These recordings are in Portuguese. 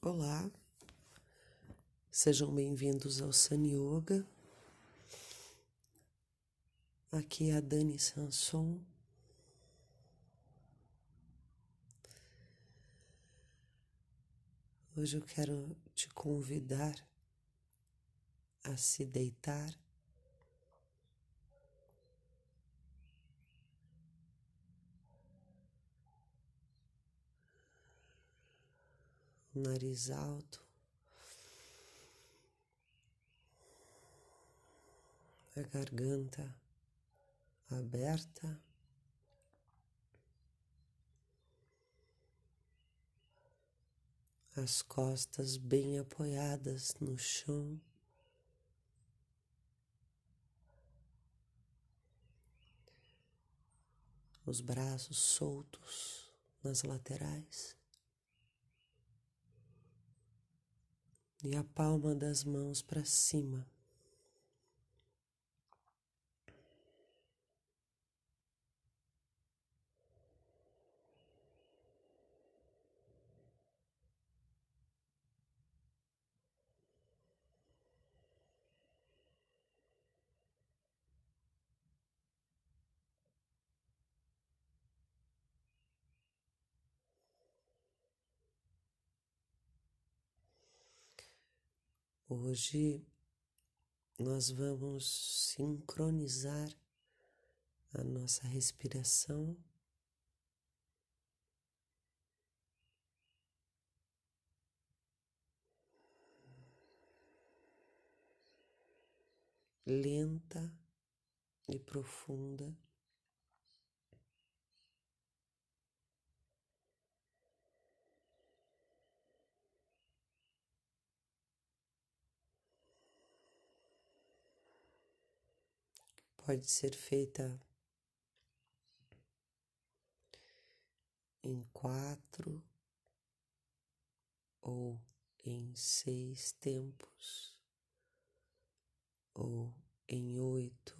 Olá, sejam bem-vindos ao Sun Yoga. Aqui é a Dani Sanson. Hoje eu quero te convidar a se deitar nariz alto, a garganta aberta. As costas bem apoiadas no chão. Os braços soltos nas laterais. E a palma das mãos para cima. Hoje nós vamos sincronizar a nossa respiração. Lenta e profunda. Pode ser feita em quatro ou em seis tempos ou em oito.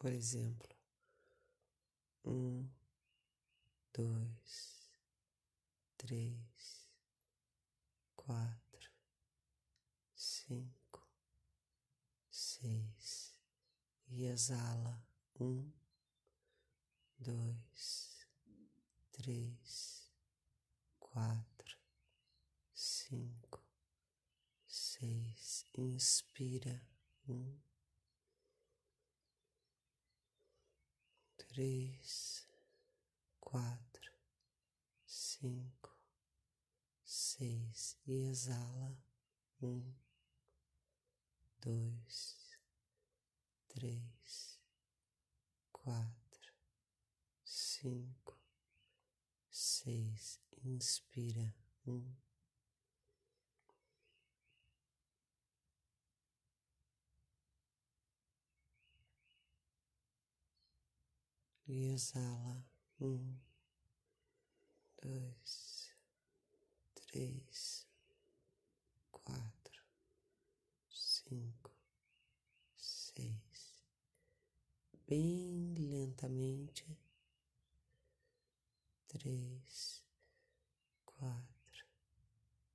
Por exemplo, um, dois, três, quatro, cinco, seis e exala um, dois, três, quatro, cinco, seis. Inspira um três, quatro, cinco, seis e exala um, dois, três, quatro, cinco, seis. Inspira um. E exala. Um, dois, três, quatro, cinco, seis, bem lentamente, três, quatro,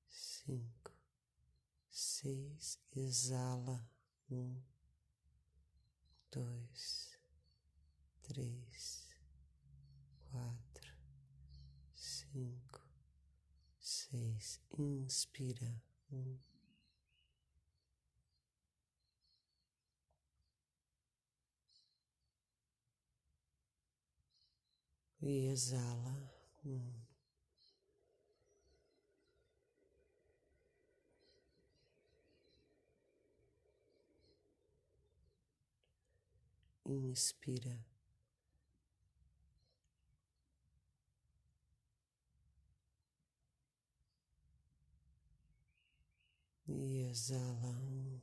cinco, seis, exala. Um, dois três, quatro, cinco, seis. Inspira um. E exala um. Inspira e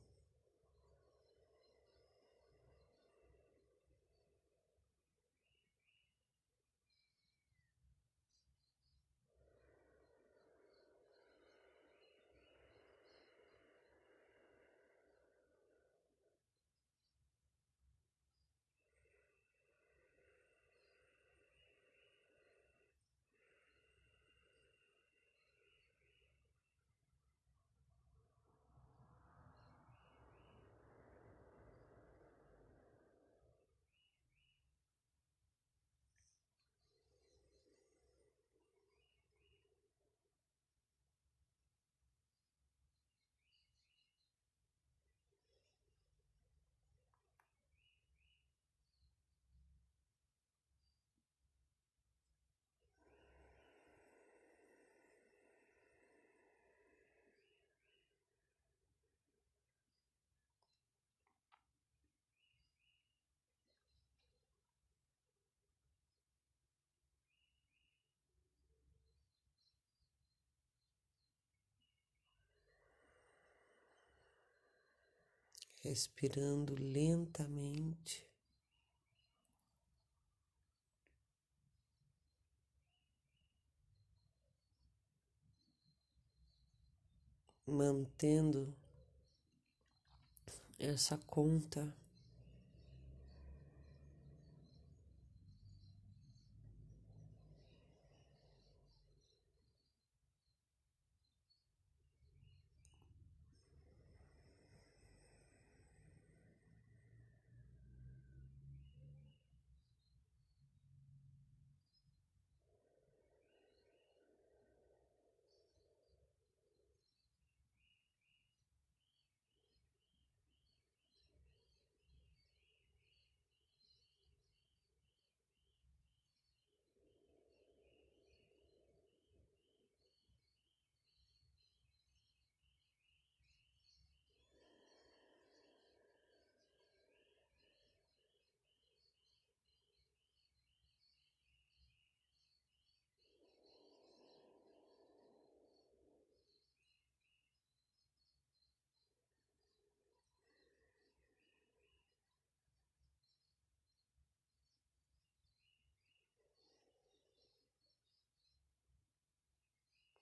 respirando lentamente. Mantendo essa conta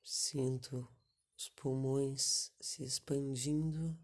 Sinto os pulmões se expandindo.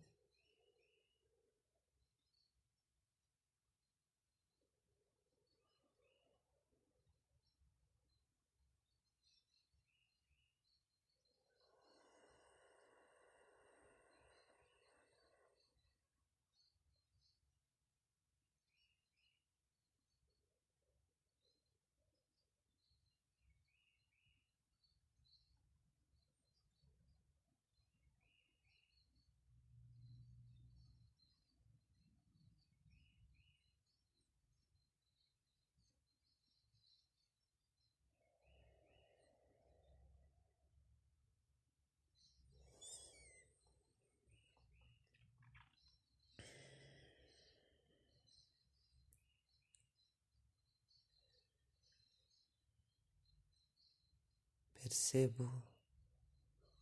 Percebo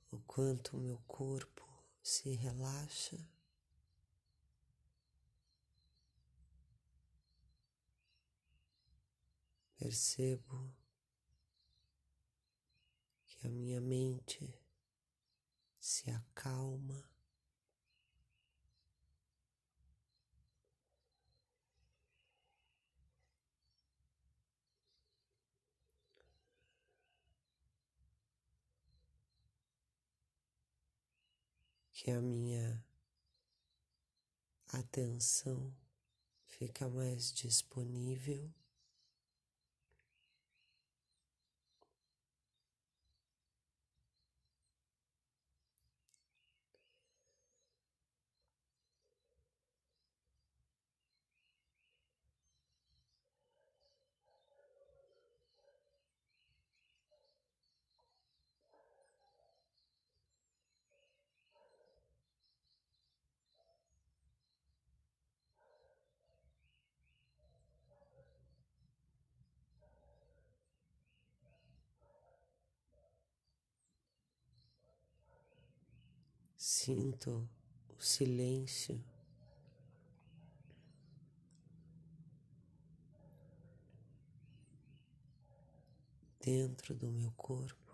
o quanto o meu corpo se relaxa. Percebo que a minha mente se acalma. Que a minha atenção fica mais disponível. Sinto o silêncio. Dentro do meu corpo.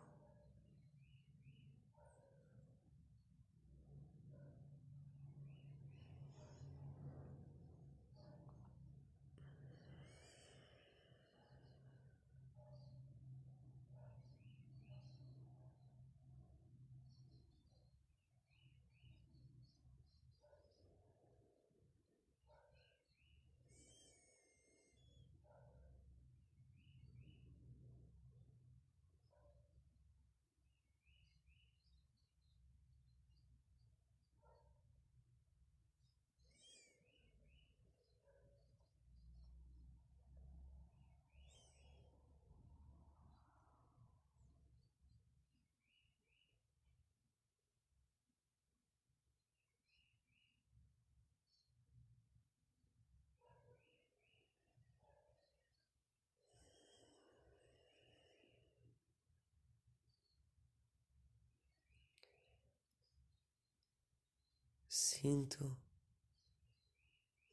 Sinto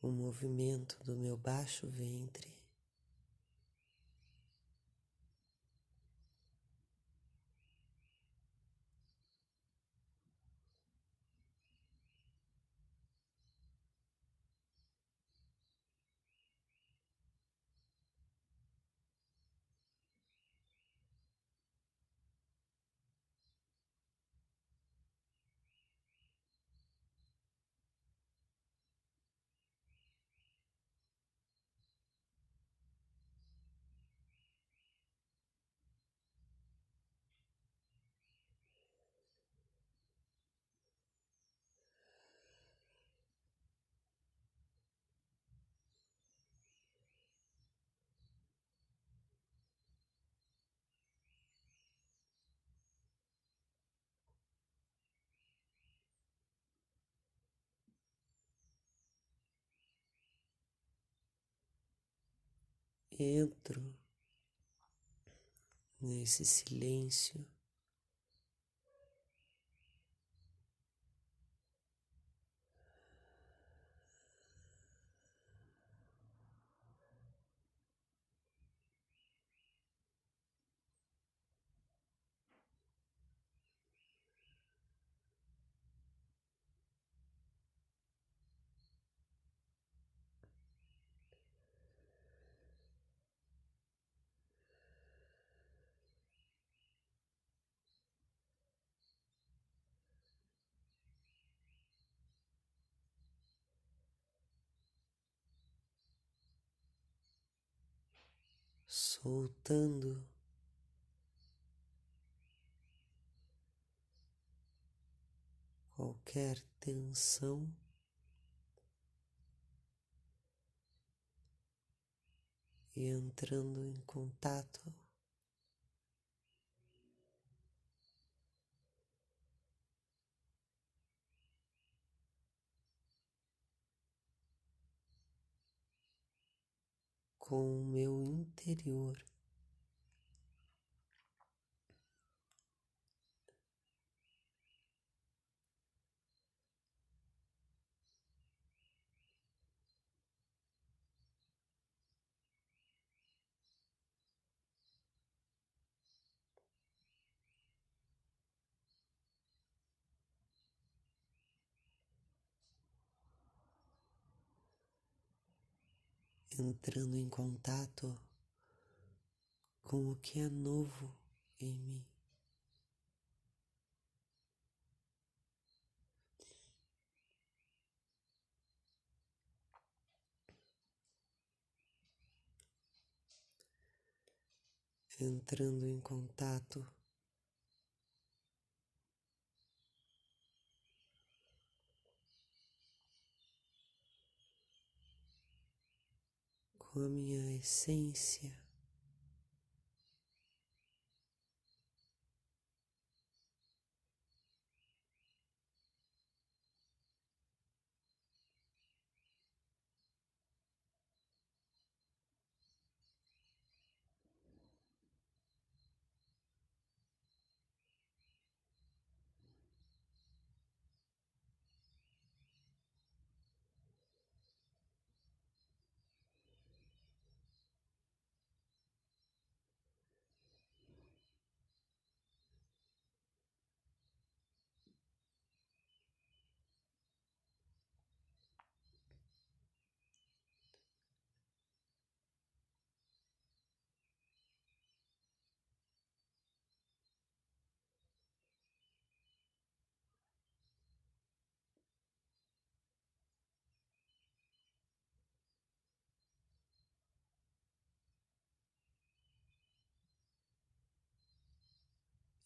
o movimento do meu baixo ventre. Entro nesse silêncio. Soltando qualquer tensão. E entrando em contato com o meu interior. Entrando em contato com o que é novo em mim. Entrando em contato com a minha essência.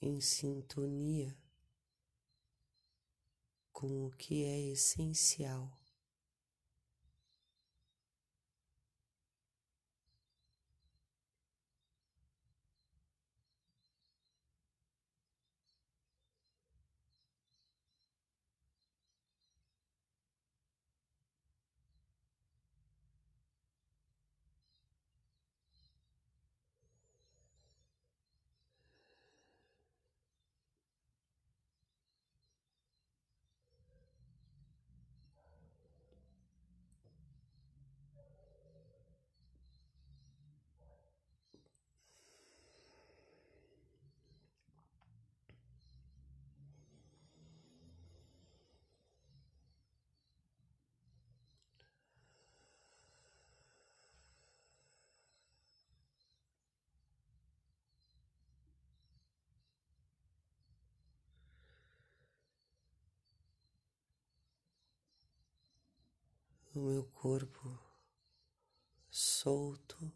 Em sintonia com o que é essencial. O meu corpo solto.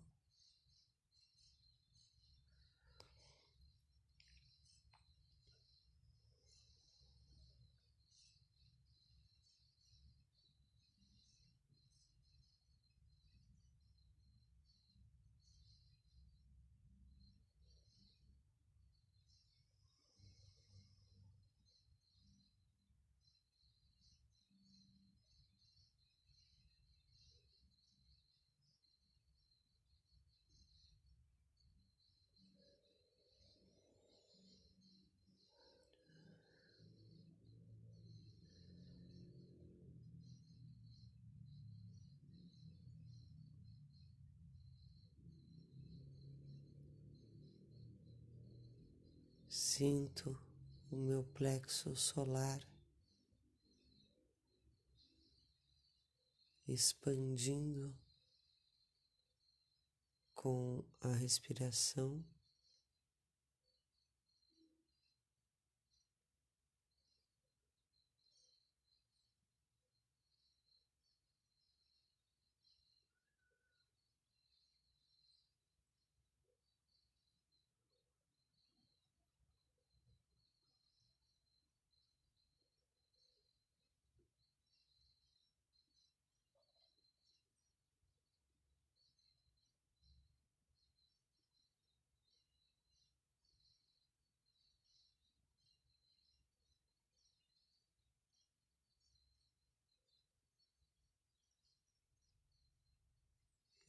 Sinto o meu plexo solar expandindo com a respiração.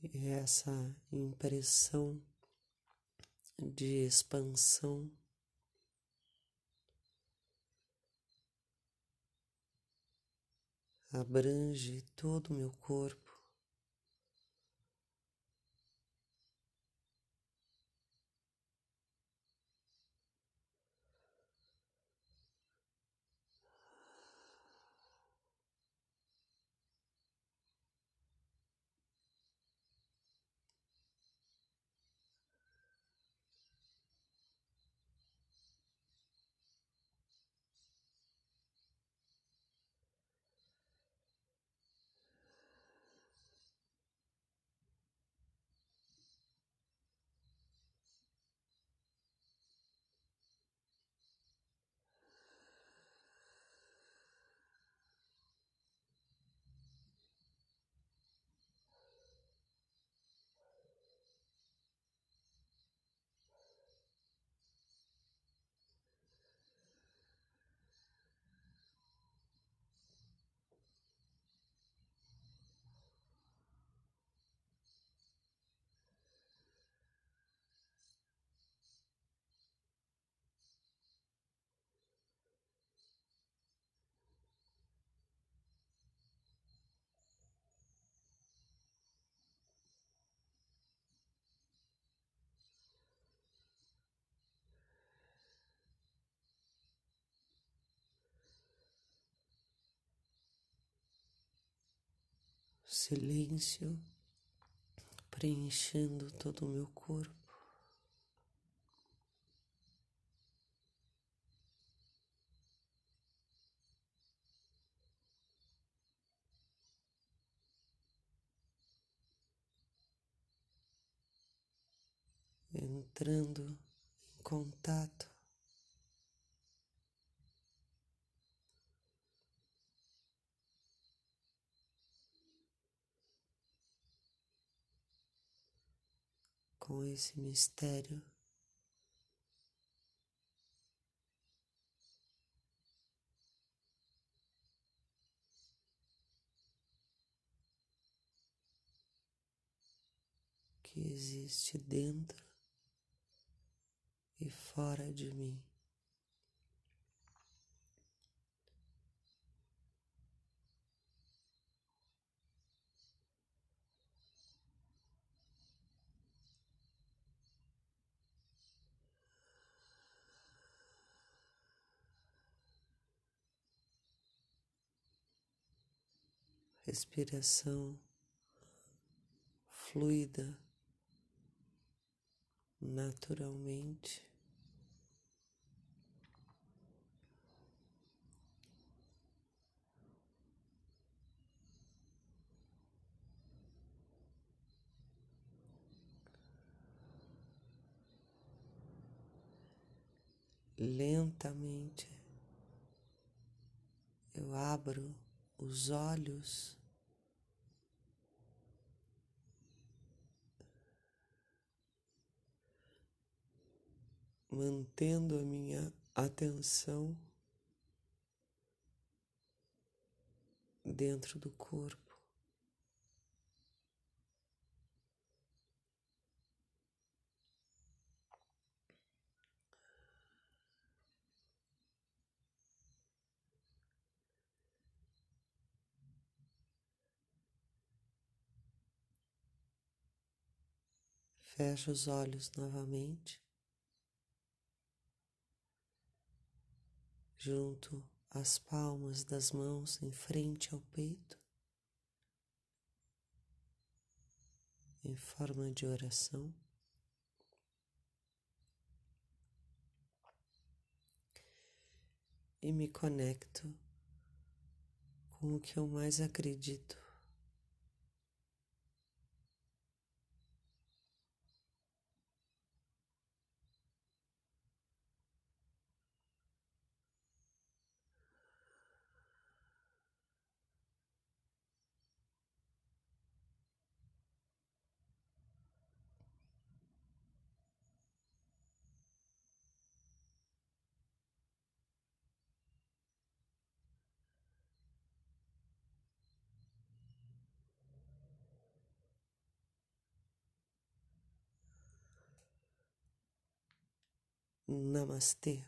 Essa impressão de expansão abrange todo o meu corpo. Silêncio preenchendo todo o meu corpo. Entrando em contato com esse mistério. Que existe dentro e fora de mim. respiração fluida naturalmente. Lentamente eu abro os olhos. Mantendo a minha atenção dentro do corpo. Fecha os olhos novamente, junto as palmas das mãos em frente ao peito, em forma de oração. E me conecto com o que eu mais acredito. Namaste.